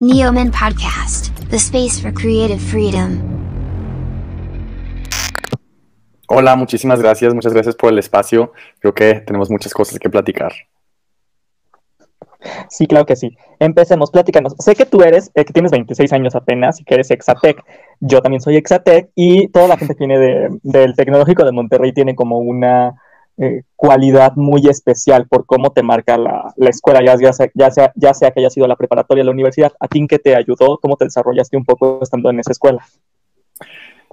Neoman Podcast, the space for creative freedom. Hola, muchísimas gracias, muchas gracias por el espacio. Creo que tenemos muchas cosas que platicar. Sí, claro que sí. Empecemos, platícanos. Sé que tú eres, eh, que tienes 26 años apenas y que eres Exatec. Yo también soy Exatec y toda la gente que viene de, del Tecnológico de Monterrey tiene como una eh, cualidad muy especial por cómo te marca la, la escuela, ya, sea, ya, sea, ya sea que haya sido la preparatoria la universidad. ¿A ti en qué te ayudó? ¿Cómo te desarrollaste un poco estando en esa escuela?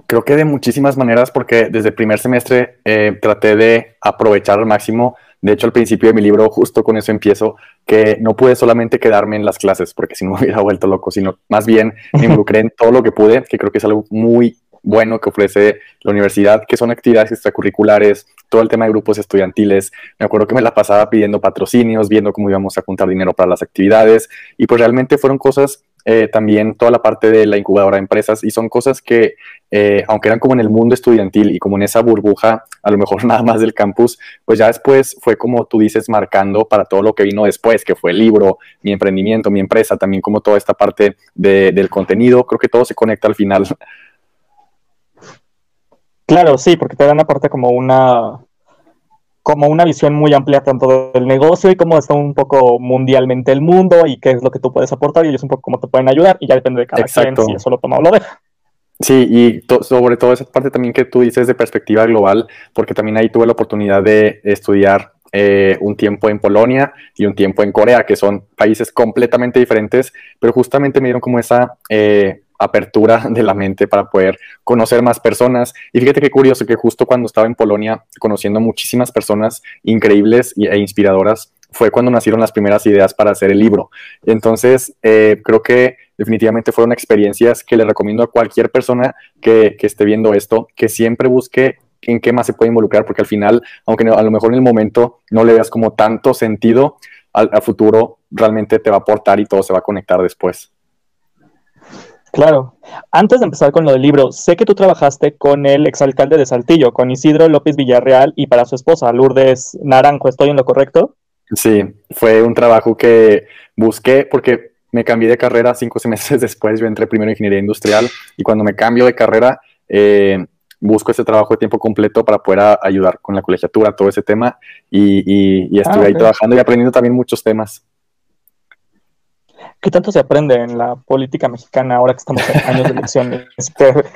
Creo que de muchísimas maneras, porque desde el primer semestre eh, traté de aprovechar al máximo de hecho, al principio de mi libro, justo con eso empiezo, que no pude solamente quedarme en las clases, porque si no me hubiera vuelto loco, sino más bien me involucré en todo lo que pude, que creo que es algo muy bueno que ofrece la universidad, que son actividades extracurriculares, todo el tema de grupos estudiantiles. Me acuerdo que me la pasaba pidiendo patrocinios, viendo cómo íbamos a juntar dinero para las actividades, y pues realmente fueron cosas eh, también toda la parte de la incubadora de empresas y son cosas que, eh, aunque eran como en el mundo estudiantil y como en esa burbuja, a lo mejor nada más del campus, pues ya después fue como tú dices, marcando para todo lo que vino después, que fue el libro, mi emprendimiento, mi empresa, también como toda esta parte de, del contenido, creo que todo se conecta al final. Claro, sí, porque te dan aparte como una como una visión muy amplia tanto del negocio y cómo está un poco mundialmente el mundo y qué es lo que tú puedes aportar y ellos un poco cómo te pueden ayudar y ya depende de cada Exacto. quien si eso lo toma o lo deja. Sí, y sobre todo esa parte también que tú dices de perspectiva global, porque también ahí tuve la oportunidad de estudiar eh, un tiempo en Polonia y un tiempo en Corea, que son países completamente diferentes, pero justamente me dieron como esa eh, apertura de la mente para poder conocer más personas. Y fíjate qué curioso que justo cuando estaba en Polonia, conociendo muchísimas personas increíbles e inspiradoras, fue cuando nacieron las primeras ideas para hacer el libro. Entonces, eh, creo que definitivamente fueron experiencias que le recomiendo a cualquier persona que, esté viendo esto, que siempre busque en qué más se puede involucrar, porque al final, aunque a lo mejor en el momento no le veas como tanto sentido, al, al futuro realmente te va a aportar y todo se va a conectar después. Claro. Antes de empezar con lo del libro, sé que tú trabajaste con el exalcalde de Saltillo, con Isidro López Villarreal y para su esposa, Lourdes Naranjo. ¿Estoy en lo correcto? Sí, fue un trabajo que busqué porque me cambié de carrera cinco meses después. Yo entré primero en ingeniería industrial y cuando me cambio de carrera, eh, busco ese trabajo de tiempo completo para poder ayudar con la colegiatura, todo ese tema. Y, y, estuve ah, ahí trabajando y aprendiendo también muchos temas. ¿Qué tanto se aprende en la política mexicana ahora que estamos en años de elecciones?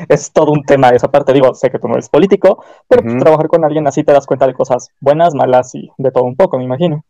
es todo un tema de esa parte. Digo, sé que tú no eres político, pero pues, trabajar con alguien así te das cuenta de cosas buenas, malas y de todo un poco, me imagino.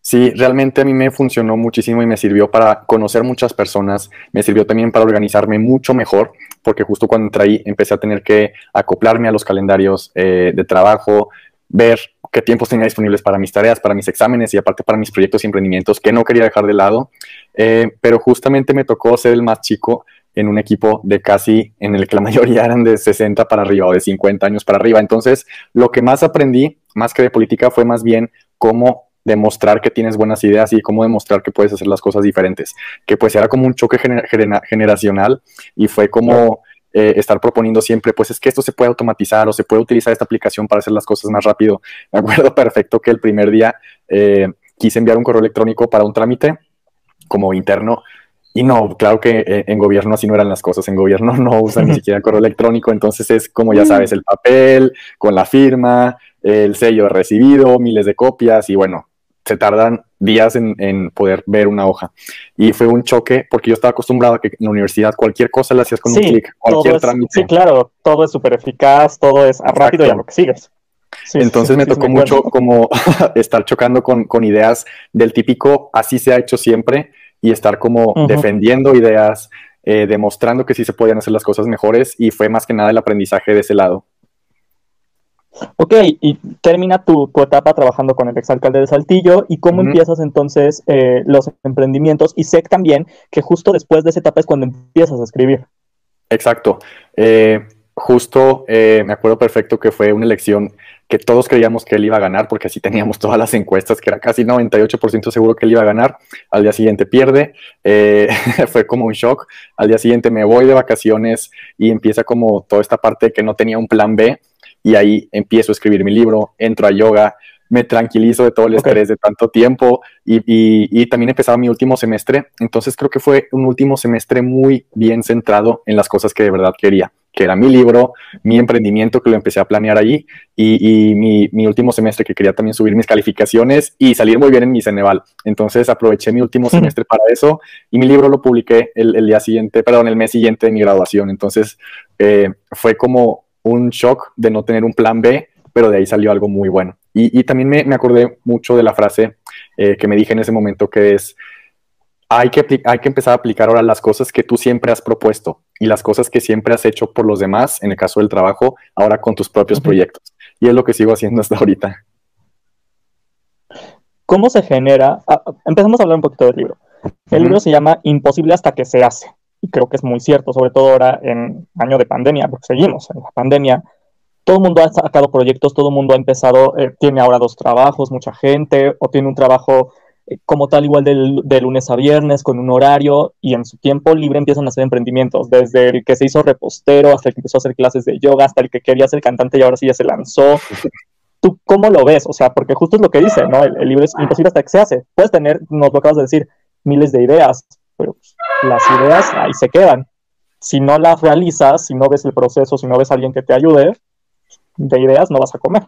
Sí, realmente a mí me funcionó muchísimo y me sirvió para conocer muchas personas, me sirvió también para organizarme mucho mejor, porque justo cuando entré ahí empecé a tener que acoplarme a los calendarios eh, de trabajo, ver qué tiempos tenía disponibles para mis tareas, para mis exámenes y aparte para mis proyectos y emprendimientos que no quería dejar de lado. Eh, pero justamente me tocó ser el más chico en un equipo de casi, en el que la mayoría eran de 60 para arriba o de 50 años para arriba. Entonces, lo que más aprendí, más que de política, fue más bien cómo demostrar que tienes buenas ideas y cómo demostrar que puedes hacer las cosas diferentes. Que pues era como un choque generacional y fue como eh, estar proponiendo siempre, pues es que esto se puede automatizar o se puede utilizar esta aplicación para hacer las cosas más rápido. Me acuerdo perfecto que el primer día eh, quise enviar un correo electrónico para un trámite como interno y no, claro que eh, en gobierno así no eran las cosas. En gobierno no usan ni siquiera correo electrónico. Entonces es como ya sabes, el papel con la firma, el sello recibido, miles de copias y bueno, se tardan días en, poder ver una hoja. Y fue un choque porque yo estaba acostumbrado a que en la universidad cualquier cosa la hacías con un clic, cualquier trámite. Sí, claro, todo es súper eficaz, todo es rápido y a lo que sigues. Entonces me tocó mucho como estar chocando con, ideas del típico así se ha hecho siempre y estar como defendiendo ideas, eh, demostrando que sí se podían hacer las cosas mejores y fue más que nada el aprendizaje de ese lado. Ok, y termina tu, etapa trabajando con el exalcalde de Saltillo y cómo empiezas entonces eh, los emprendimientos. Y sé también que justo después de esa etapa es cuando empiezas a escribir. Exacto. Eh, justo eh, me acuerdo perfecto que fue una elección que todos creíamos que él iba a ganar porque así teníamos todas las encuestas, que era casi 98% seguro que él iba a ganar. Al día siguiente pierde, fue como un shock. Al día siguiente me voy de vacaciones y empieza como toda esta parte que no tenía un plan B y ahí empiezo a escribir mi libro, entro a yoga, me tranquilizo de todo el estrés de tanto tiempo y, y, también empezaba mi último semestre, entonces creo que fue un último semestre muy bien centrado en las cosas que de verdad quería que era mi libro, mi emprendimiento que lo empecé a planear allí y, mi, mi, último semestre que quería también subir mis calificaciones y salir muy bien en mi Ceneval. Entonces aproveché mi último semestre para eso y mi libro lo publiqué el, el, día siguiente, perdón, el mes siguiente de mi graduación. Entonces eh, fue como un shock de no tener un plan B, pero de ahí salió algo muy bueno. Y, y también me, me, acordé mucho de la frase eh, que me dije en ese momento que es hay que, hay que empezar a aplicar ahora las cosas que tú siempre has propuesto y las cosas que siempre has hecho por los demás, en el caso del trabajo, ahora con tus propios proyectos. Y es lo que sigo haciendo hasta ahorita. ¿Cómo se genera? Ah, empezamos a hablar un poquito del libro. El libro se llama Imposible hasta que se hace. Creo que es muy cierto, sobre todo ahora en año de pandemia, porque seguimos en la pandemia. Todo el mundo ha sacado proyectos, todo el mundo ha empezado, eh, tiene ahora dos trabajos, mucha gente, o tiene un trabajo como tal igual de lunes a viernes con un horario y en su tiempo libre empiezan a hacer emprendimientos, desde el que se hizo repostero hasta el que empezó a hacer clases de yoga, hasta el que quería ser cantante y ahora sí ya se lanzó. ¿Tú cómo lo ves? O sea, porque justo es lo que dice, ¿no? El, libro es imposible hasta que se hace. Puedes tener, nos lo acabas de decir, miles de ideas, pero pues, las ideas ahí se quedan. Si no las realizas, si no ves el proceso, si no ves a alguien que te ayude, de ideas no vas a comer.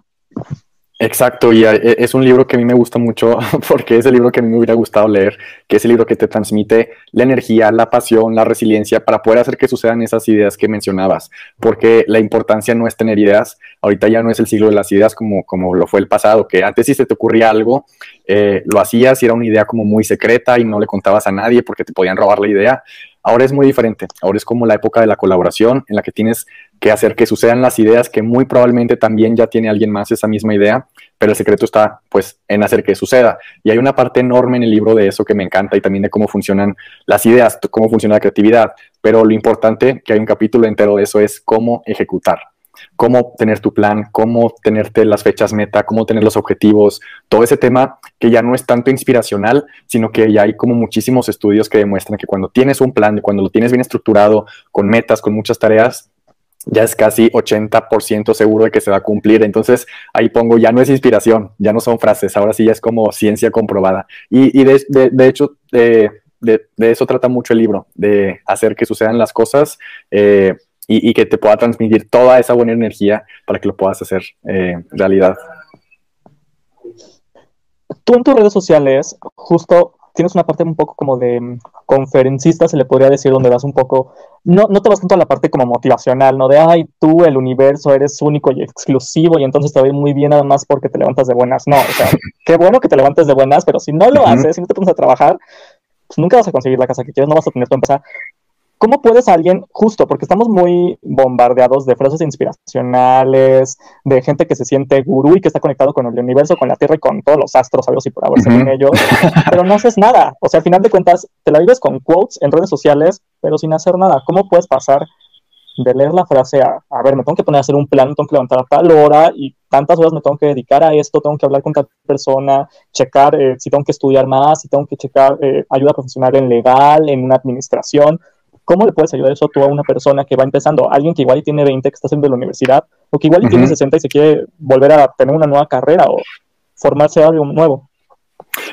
Exacto, y eh, es un libro que a mí me gusta mucho porque es el libro que a mí me hubiera gustado leer, que es el libro que te transmite la energía, la pasión, la resiliencia para poder hacer que sucedan esas ideas que mencionabas, porque la importancia no es tener ideas, ahorita ya no es el siglo de las ideas como, como lo fue el pasado, que antes si se te ocurría algo, eh, lo hacías y era una idea como muy secreta y no le contabas a nadie porque te podían robar la idea, Ahora es muy diferente. Ahora es como la época de la colaboración en la que tienes que hacer que sucedan las ideas que muy probablemente también ya tiene alguien más esa misma idea, pero el secreto está pues en hacer que suceda. Y hay una parte enorme en el libro de eso que me encanta y también de cómo funcionan las ideas, cómo funciona la creatividad. Pero lo importante, que hay un capítulo entero de eso, es cómo ejecutar cómo tener tu plan, cómo tenerte las fechas meta, cómo tener los objetivos, todo ese tema que ya no es tanto inspiracional, sino que ya hay como muchísimos estudios que demuestran que cuando tienes un plan, cuando lo tienes bien estructurado, con metas, con muchas tareas, ya es casi 80% seguro de que se va a cumplir. Entonces ahí pongo, ya no es inspiración, ya no son frases, ahora sí ya es como ciencia comprobada. Y, de, hecho, de, eso trata mucho el libro, de hacer que sucedan las cosas. Eh, y, que te pueda transmitir toda esa buena energía para que lo puedas hacer eh, realidad. Tú en tus redes sociales, justo tienes una parte un poco como de mm, conferencista, se le podría decir, donde vas un poco, no, no te vas tanto a la parte como motivacional, ¿no? De, ay, tú, el universo, eres único y exclusivo y entonces te va muy bien nada más porque te levantas de buenas. No, o sea, qué bueno que te levantes de buenas, pero si no lo haces, si no te pones a trabajar, pues nunca vas a conseguir la casa que quieres, no vas a tener tu empresa. ¿Cómo puedes alguien, justo porque estamos muy bombardeados de frases inspiracionales, de gente que se siente gurú y que está conectado con el universo, con la Tierra y con todos los astros, algo así por haber según ellos, pero no haces nada? O sea, al final de cuentas, te la vives con quotes en redes sociales, pero sin hacer nada. ¿Cómo puedes pasar de leer la frase a, a ver, me tengo que poner a hacer un plan, me tengo que levantar a tal hora y tantas horas me tengo que dedicar a esto, tengo que hablar con tal persona, checar eh, si tengo que estudiar más, si tengo que checar eh, ayuda profesional en legal, en una administración? ¿Cómo le puedes ayudar eso tú a una persona que va empezando? Alguien que igual tiene 20, que está haciendo la universidad, o que igual tiene 60 y se quiere volver a tener una nueva carrera o formarse algo nuevo.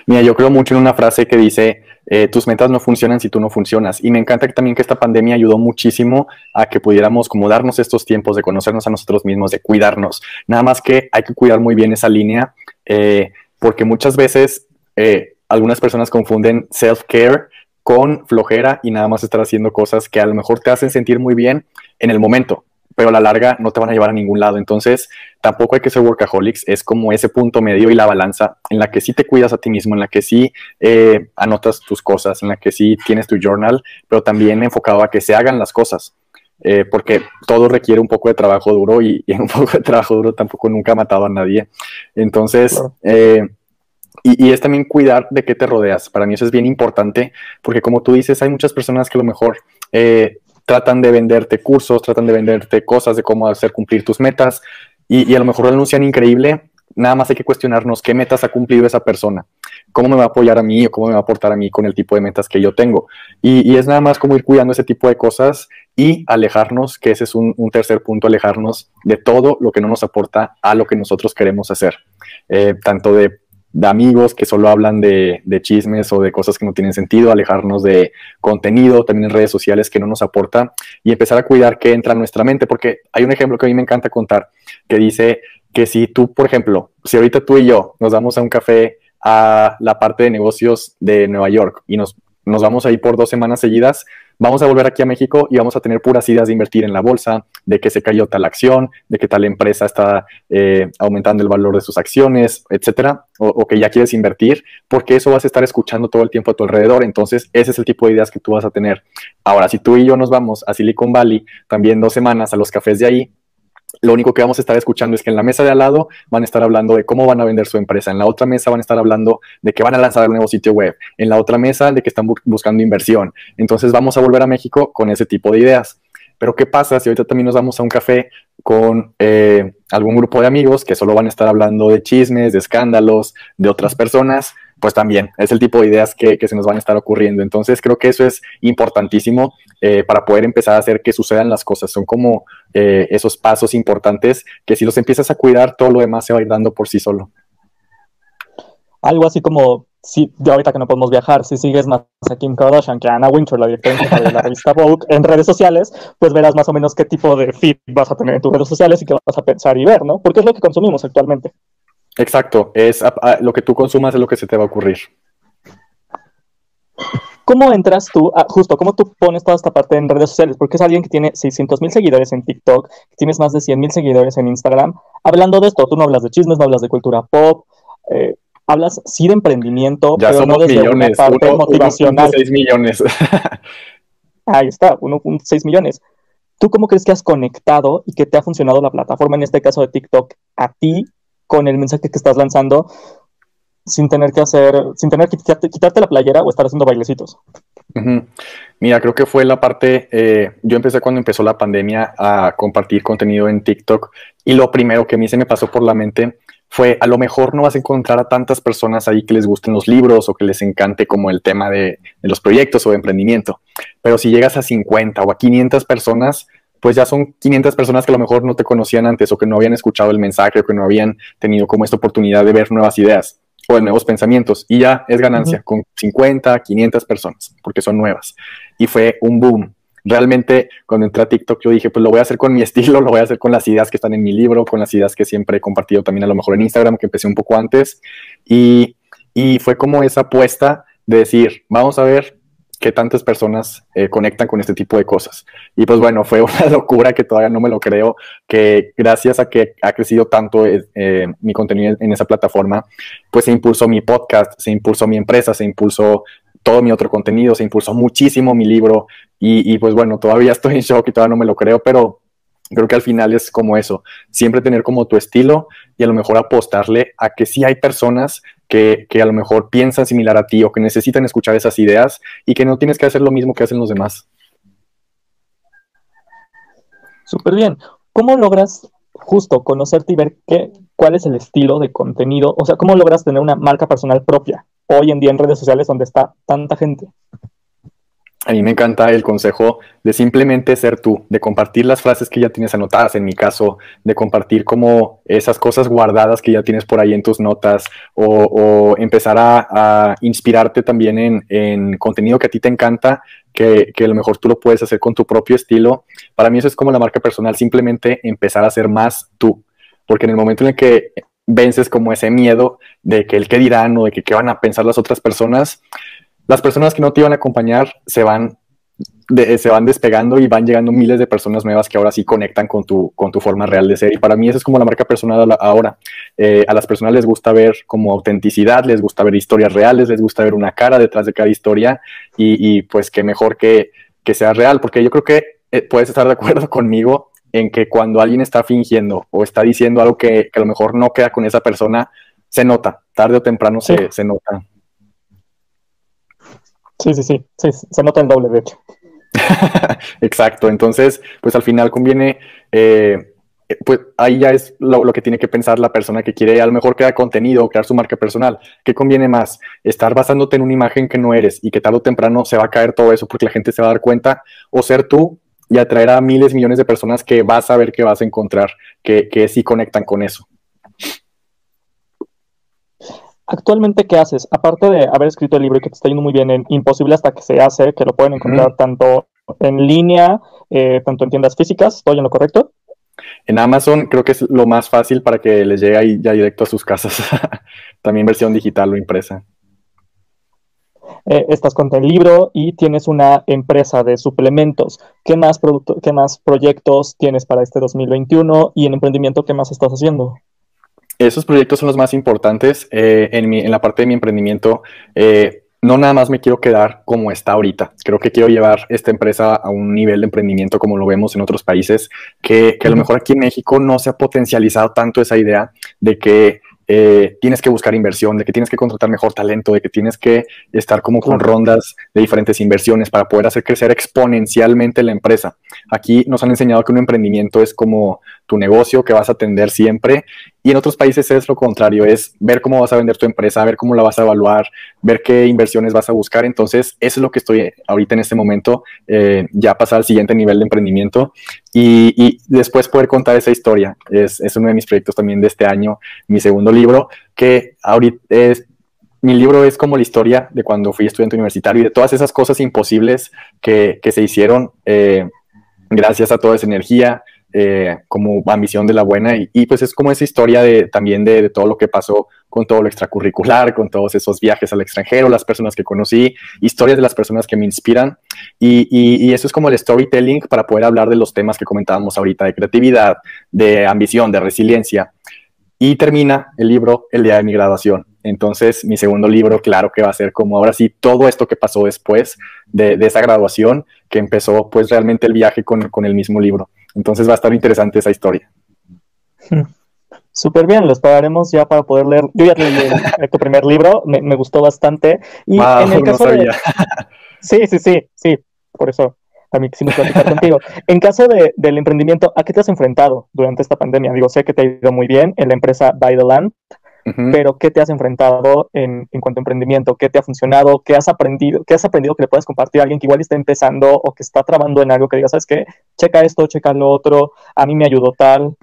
Mira, yo creo mucho en una frase que dice, eh, tus metas no funcionan si tú no funcionas. Y me encanta que también que esta pandemia ayudó muchísimo a que pudiéramos como darnos estos tiempos de conocernos a nosotros mismos, de cuidarnos. Nada más que hay que cuidar muy bien esa línea, eh, porque muchas veces eh, algunas personas confunden self-care con flojera y nada más estar haciendo cosas que a lo mejor te hacen sentir muy bien en el momento, pero a la larga no te van a llevar a ningún lado. Entonces, tampoco hay que ser workaholics, es como ese punto medio y la balanza en la que sí te cuidas a ti mismo, en la que sí eh, anotas tus cosas, en la que sí tienes tu journal, pero también enfocado a que se hagan las cosas. Eh, porque todo requiere un poco de trabajo duro y, un poco de trabajo duro tampoco nunca ha matado a nadie. Entonces, eh, y, es también cuidar de qué te rodeas. Para mí eso es bien importante porque como tú dices, hay muchas personas que a lo mejor eh, tratan de venderte cursos, tratan de venderte cosas de cómo hacer cumplir tus metas y, a lo mejor anuncian increíble. Nada más hay que cuestionarnos qué metas ha cumplido esa persona, cómo me va a apoyar a mí o cómo me va a aportar a mí con el tipo de metas que yo tengo. Y, y es nada más como ir cuidando ese tipo de cosas y alejarnos, que ese es un, tercer punto, alejarnos de todo lo que no nos aporta a lo que nosotros queremos hacer, eh, tanto de, amigos que solo hablan de, chismes o de cosas que no tienen sentido, alejarnos de contenido también en redes sociales que no nos aporta y empezar a cuidar que entra en nuestra mente, porque hay un ejemplo que a mí me encanta contar, que dice que si tú, por ejemplo, si ahorita tú y yo nos vamos a un café a la parte de negocios de Nueva York y nos, nos vamos a ir por dos semanas seguidas, vamos a volver aquí a México y vamos a tener puras ideas de invertir en la bolsa, de que se cayó tal acción, de que tal empresa está eh, aumentando el valor de sus acciones, etcétera, o, que ya quieres invertir, porque eso vas a estar escuchando todo el tiempo a tu alrededor. Entonces, ese es el tipo de ideas que tú vas a tener. Ahora, si tú y yo nos vamos a Silicon Valley también dos semanas a los cafés de ahí, lo único que vamos a estar escuchando es que en la mesa de al lado van a estar hablando de cómo van a vender su empresa, en la otra mesa van a estar hablando de que van a lanzar un nuevo sitio web, en la otra mesa de que están buscando inversión. Entonces vamos a volver a México con ese tipo de ideas. Pero ¿qué pasa si ahorita también nos vamos a un café con eh, algún grupo de amigos que solo van a estar hablando de chismes, de escándalos, de otras personas? pues también es el tipo de ideas que, se nos van a estar ocurriendo. Entonces creo que eso es importantísimo eh, para poder empezar a hacer que sucedan las cosas. Son como eh, esos pasos importantes que si los empiezas a cuidar, todo lo demás se va a ir dando por sí solo. Algo así como, si de ahorita que no podemos viajar, si sigues más a Kim Kardashian que a Anna Wintour, la directora de la revista Vogue, en redes sociales, pues verás más o menos qué tipo de feed vas a tener en tus redes sociales y qué vas a pensar y ver, ¿no? Porque es lo que consumimos actualmente. Exacto, es lo que tú consumas es lo que se te va a ocurrir. ¿Cómo entras tú, justo, cómo tú pones toda esta parte en redes sociales? Porque es alguien que tiene 600 mil seguidores en TikTok, que tienes más de 100 mil seguidores en Instagram. Hablando de esto, tú no hablas de chismes, no hablas de cultura pop, eh, hablas sí de emprendimiento, pero no desde millones, una parte motivacional. 1.6 millones. Ahí está, 1.6 millones. ¿Tú cómo crees que has conectado y que te ha funcionado la plataforma, en este caso de TikTok, a ti con el mensaje que estás lanzando sin tener que hacer, sin tener que quitarte, la playera o estar haciendo bailecitos. Mira, creo que fue la parte, eh, yo empecé cuando empezó la pandemia a compartir contenido en TikTok y lo primero que a mí se me pasó por la mente fue, a lo mejor no vas a encontrar a tantas personas ahí que les gusten los libros o que les encante como el tema de, de los proyectos o de emprendimiento, pero si llegas a 50 o a 500 personas, pues ya son 500 personas que a lo mejor no te conocían antes o que no habían escuchado el mensaje o que no habían tenido como esta oportunidad de ver nuevas ideas o de nuevos pensamientos. Y ya es ganancia con 50, 500 personas, porque son nuevas. Y fue un boom. Realmente, cuando entré a TikTok, yo dije, pues lo voy a hacer con mi estilo, lo voy a hacer con las ideas que están en mi libro, con las ideas que siempre he compartido también a lo mejor en Instagram, que empecé un poco antes. Y, y fue como esa apuesta de decir, vamos a ver que tantas personas eh, conectan con este tipo de cosas. Y pues bueno, fue una locura que todavía no me lo creo, que gracias a que ha crecido tanto eh, eh, mi contenido en esa plataforma, pues se impulsó mi podcast, se impulsó mi empresa, se impulsó todo mi otro contenido, se impulsó muchísimo mi libro y, pues bueno, todavía estoy en shock y todavía no me lo creo, pero Creo que al final es como eso, siempre tener como tu estilo y a lo mejor apostarle a que sí hay personas que, a lo mejor piensan similar a ti o que necesitan escuchar esas ideas y que no tienes que hacer lo mismo que hacen los demás. Súper bien. ¿Cómo logras justo conocerte y ver qué, cuál es el estilo de contenido? O sea, ¿cómo logras tener una marca personal propia hoy en día en redes sociales donde está tanta gente? a mí me encanta el consejo de simplemente ser tú, de compartir las frases que ya tienes anotadas, en mi caso, de compartir como esas cosas guardadas que ya tienes por ahí en tus notas o, empezar a, inspirarte también en, contenido que a ti te encanta, que, que, a lo mejor tú lo puedes hacer con tu propio estilo. Para mí eso es como la marca personal, simplemente empezar a ser más tú, porque en el momento en el que vences como ese miedo de que el qué dirán o de que qué van a pensar las otras personas, las personas que no te iban a acompañar se van, se van despegando y van llegando miles de personas nuevas que ahora sí conectan con tu, con tu forma real de ser. Y para mí eso es como la marca personal ahora. Eh, a las personas les gusta ver como autenticidad, les gusta ver historias reales, les gusta ver una cara detrás de cada historia y, pues qué mejor que, que sea real, porque yo creo que eh, puedes estar de acuerdo conmigo en que cuando alguien está fingiendo o está diciendo algo que, a lo mejor no queda con esa persona, se nota, tarde o temprano se, se nota. Sí, sí, sí, se nota el doble, de hecho. Exacto, entonces, pues al final conviene, eh, pues ahí ya es lo, que tiene que pensar la persona que quiere a lo mejor crear contenido o crear su marca personal. ¿Qué conviene más? Estar basándote en una imagen que no eres y que tarde o temprano se va a caer todo eso porque la gente se va a dar cuenta o ser tú y atraer a miles, millones de personas que vas a ver que vas a encontrar, que, que sí conectan con eso. Actualmente, ¿qué haces? Aparte de haber escrito el libro y que te está yendo muy bien en Imposible hasta que se hace, que lo pueden encontrar tanto en línea, eh, tanto en tiendas físicas, ¿estoy en lo correcto? En Amazon creo que es lo más fácil para que les llegue ahí ya directo a sus casas. También versión digital o impresa. Eh, estás con el libro y tienes una empresa de suplementos. ¿Qué más, ¿Qué más proyectos tienes para este 2021 y en emprendimiento qué más estás haciendo? Esos proyectos son los más importantes. Eh, en, la parte de mi emprendimiento, eh, no nada más me quiero quedar como está ahorita. Creo que quiero llevar esta empresa a un nivel de emprendimiento como lo vemos en otros países, que, que a lo mejor aquí en México no se ha potencializado tanto esa idea de que eh, tienes que buscar inversión, de que tienes que contratar mejor talento, de que tienes que estar como con rondas de diferentes inversiones para poder hacer crecer exponencialmente la empresa. Aquí nos han enseñado que un emprendimiento es como tu negocio que vas a atender siempre y en otros países es lo contrario, es ver cómo vas a vender tu empresa, ver cómo la vas a evaluar, ver qué inversiones vas a buscar. Entonces, eso es lo que estoy ahorita en este momento, eh, ya pasar al siguiente nivel de emprendimiento y, después poder contar esa historia. Es, es, uno de mis proyectos también de este año, mi segundo libro, que ahorita es... Mi libro es como la historia de cuando fui estudiante universitario y de todas esas cosas imposibles que, que se hicieron eh, gracias a toda esa energía, eh, como ambición de la buena y, pues es como esa historia de, también de, todo lo que pasó con todo lo extracurricular, con todos esos viajes al extranjero, las personas que conocí, historias de las personas que me inspiran y, y, eso es como el storytelling para poder hablar de los temas que comentábamos ahorita, de creatividad, de ambición, de resiliencia. Y termina el libro el día de mi graduación. Entonces, mi segundo libro, claro que va a ser como ahora sí todo esto que pasó después de, de esa graduación, que empezó pues realmente el viaje con, con el mismo libro. Entonces va a estar interesante esa historia. Súper bien, lo esperaremos ya para poder leer. Yo ya leí tu primer libro, me, gustó bastante. Y en el caso de... Sí, sí, sí, sí, por eso también quisimos platicar contigo. En caso de, del emprendimiento, ¿a qué te has enfrentado durante esta pandemia? Digo, sé que te ha ido muy bien en la empresa By the Land, pero ¿qué te has enfrentado en, en, cuanto a emprendimiento? ¿Qué te ha funcionado? ¿Qué has aprendido? ¿Qué has aprendido que le puedas compartir a alguien que igual está empezando o que está trabando en algo que diga, ¿sabes qué? Checa esto, checa lo otro, a mí me ayudó tal.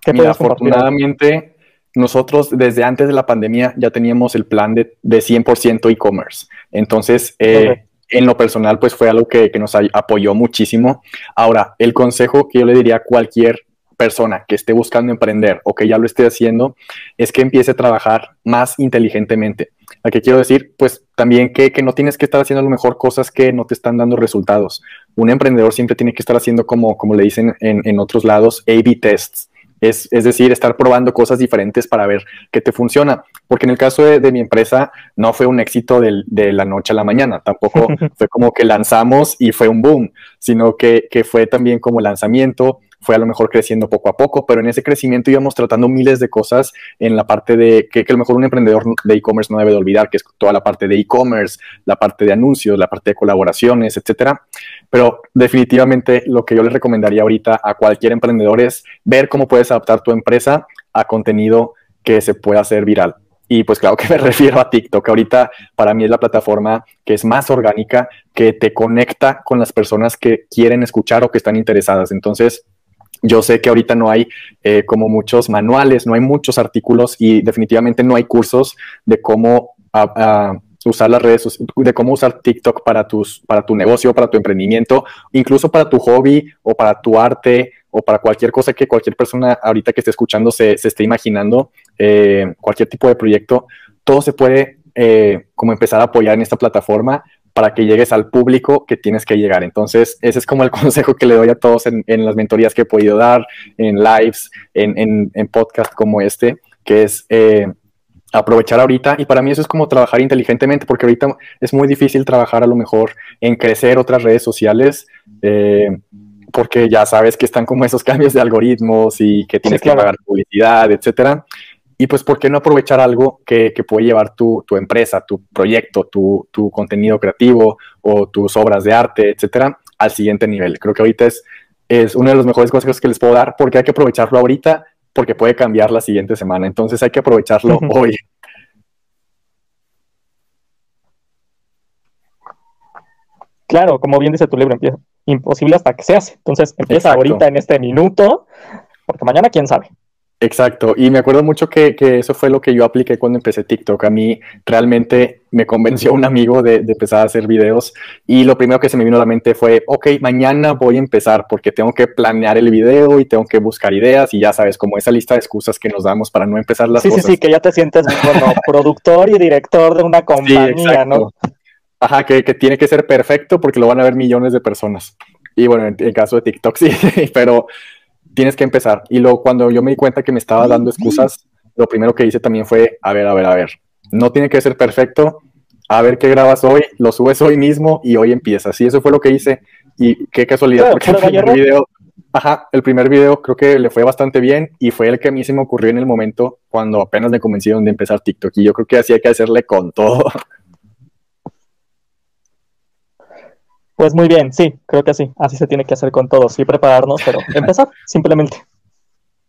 ¿Qué Mira, afortunadamente, nosotros desde antes de la pandemia ya teníamos el plan de, de 100% e-commerce. Entonces, eh, en lo personal, pues fue algo que, que nos apoyó muchísimo. Ahora, el consejo que yo le diría a cualquier persona que esté buscando emprender o que ya lo esté haciendo es que empiece a trabajar más inteligentemente. ¿A qué quiero decir? Pues también que, no tienes que estar haciendo a lo mejor cosas que no te están dando resultados. Un emprendedor siempre tiene que estar haciendo como, como le dicen en, otros lados, A-B tests. Es, decir, estar probando cosas diferentes para ver qué te funciona. Porque en el caso de, mi empresa no fue un éxito de la noche a la mañana, tampoco fue como que lanzamos y fue un boom, sino que, que fue también como lanzamiento, fue a lo mejor creciendo poco a poco, pero en ese crecimiento íbamos tratando miles de cosas en la parte de que, a lo mejor un emprendedor de e-commerce no debe de olvidar, que es toda la parte de e-commerce, la parte de anuncios, la parte de colaboraciones, etcétera. Pero definitivamente lo que yo le recomendaría ahorita a cualquier emprendedor es ver cómo puedes adaptar tu empresa a contenido que se pueda hacer viral. Y pues claro que me refiero a TikTok. Ahorita para mí es la plataforma que es más orgánica, que te conecta con las personas que quieren escuchar o que están interesadas. Entonces, yo sé que ahorita no hay eh, como muchos manuales, no hay muchos artículos y definitivamente no hay cursos de cómo usar las redes, de cómo usar TikTok para, tus, para tu negocio, para tu emprendimiento, incluso para tu hobby o para tu arte o para cualquier cosa que cualquier persona ahorita que esté escuchando se, esté imaginando, eh, cualquier tipo de proyecto, todo se puede eh, como empezar a apoyar en esta plataforma para que llegues al público que tienes que llegar. Entonces, ese es como el consejo que le doy a todos en, las mentorías que he podido dar, en lives, en, en, en podcast como este, que es eh, aprovechar ahorita. Y para mí eso es como trabajar inteligentemente, porque ahorita es muy difícil trabajar a lo mejor en crecer otras redes sociales. Eh, porque ya sabes que están como esos cambios de algoritmos y que tienes que pagar publicidad, etcétera. Y pues, ¿por qué no aprovechar algo que, puede llevar tu, empresa, tu proyecto, tu, contenido creativo o tus obras de arte, etcétera, al siguiente nivel? Creo que ahorita es, es una de las mejores consejos que les puedo dar porque hay que aprovecharlo ahorita porque puede cambiar la siguiente semana. Entonces hay que aprovecharlo hoy. Claro, como bien dice tu libro, empieza, imposible hasta que se hace. Entonces empieza Exacto. ahorita en este minuto, porque mañana quién sabe. Exacto, y me acuerdo mucho que, que eso fue lo que yo apliqué cuando empecé TikTok. A mí realmente me convenció un amigo de, de empezar a hacer videos y lo primero que se me vino a la mente fue, ok, mañana voy a empezar porque tengo que planear el video y tengo que buscar ideas y ya sabes, como esa lista de excusas que nos damos para no empezar las Sí, sí, cosas. sí, que ya te sientes bueno, productor y director de una Sí, compañía, ¿no? exacto. Ajá, que, que tiene que ser perfecto porque lo van a ver millones de personas. Y bueno, en caso de TikTok sí, pero tienes que empezar. Y luego cuando yo me di cuenta que me estaba dando excusas, lo primero que hice también fue, a ver, a ver, a ver, no tiene que ser perfecto, a ver qué grabas hoy, lo subes hoy mismo y hoy empiezas. Y eso fue lo que hice. Y qué casualidad, porque el primer video, ajá, el primer video creo que le fue bastante bien y fue el que a mí se me ocurrió en el momento cuando apenas me convencieron de empezar TikTok. Y yo creo que así hay que hacerle con todo. Pues muy bien, sí, creo que sí. Así se tiene que hacer con todo, sí prepararnos, pero empezar simplemente.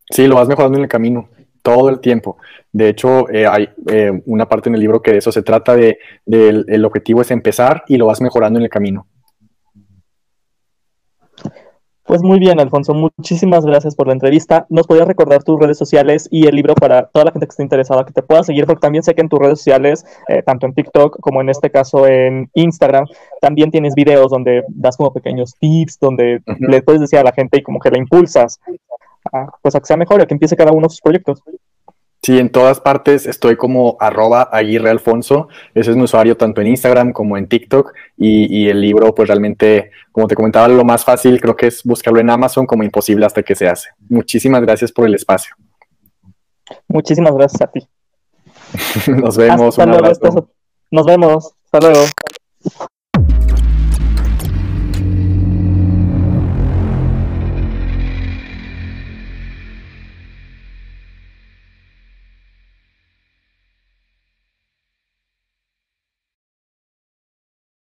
Sí, lo vas mejorando en el camino, todo el tiempo. De hecho, eh, hay eh, una parte en el libro que de eso se trata, de, del- el objetivo es empezar y lo vas mejorando en el camino. Pues muy bien, Alfonso, muchísimas gracias por la entrevista. ¿Nos podías recordar tus redes sociales y el libro para toda la gente que esté interesada que te pueda seguir? Porque también sé que en tus redes sociales, eh, tanto en TikTok como en este caso en Instagram, también tienes videos donde das como pequeños tips, donde le puedes decir a la gente y como que la impulsas a, pues a que sea mejor, a que empiece cada uno de sus proyectos. Sí, en todas partes estoy como arroba Aguirre Alfonso. Ese es mi usuario tanto en Instagram como en TikTok. Y, y el libro, pues realmente, como te comentaba, lo más fácil creo que es buscarlo en Amazon como imposible hasta que se hace. Muchísimas gracias por el espacio. Muchísimas gracias a ti. Nos vemos. Hasta un luego, abrazo. Esteso. Nos vemos. Hasta luego.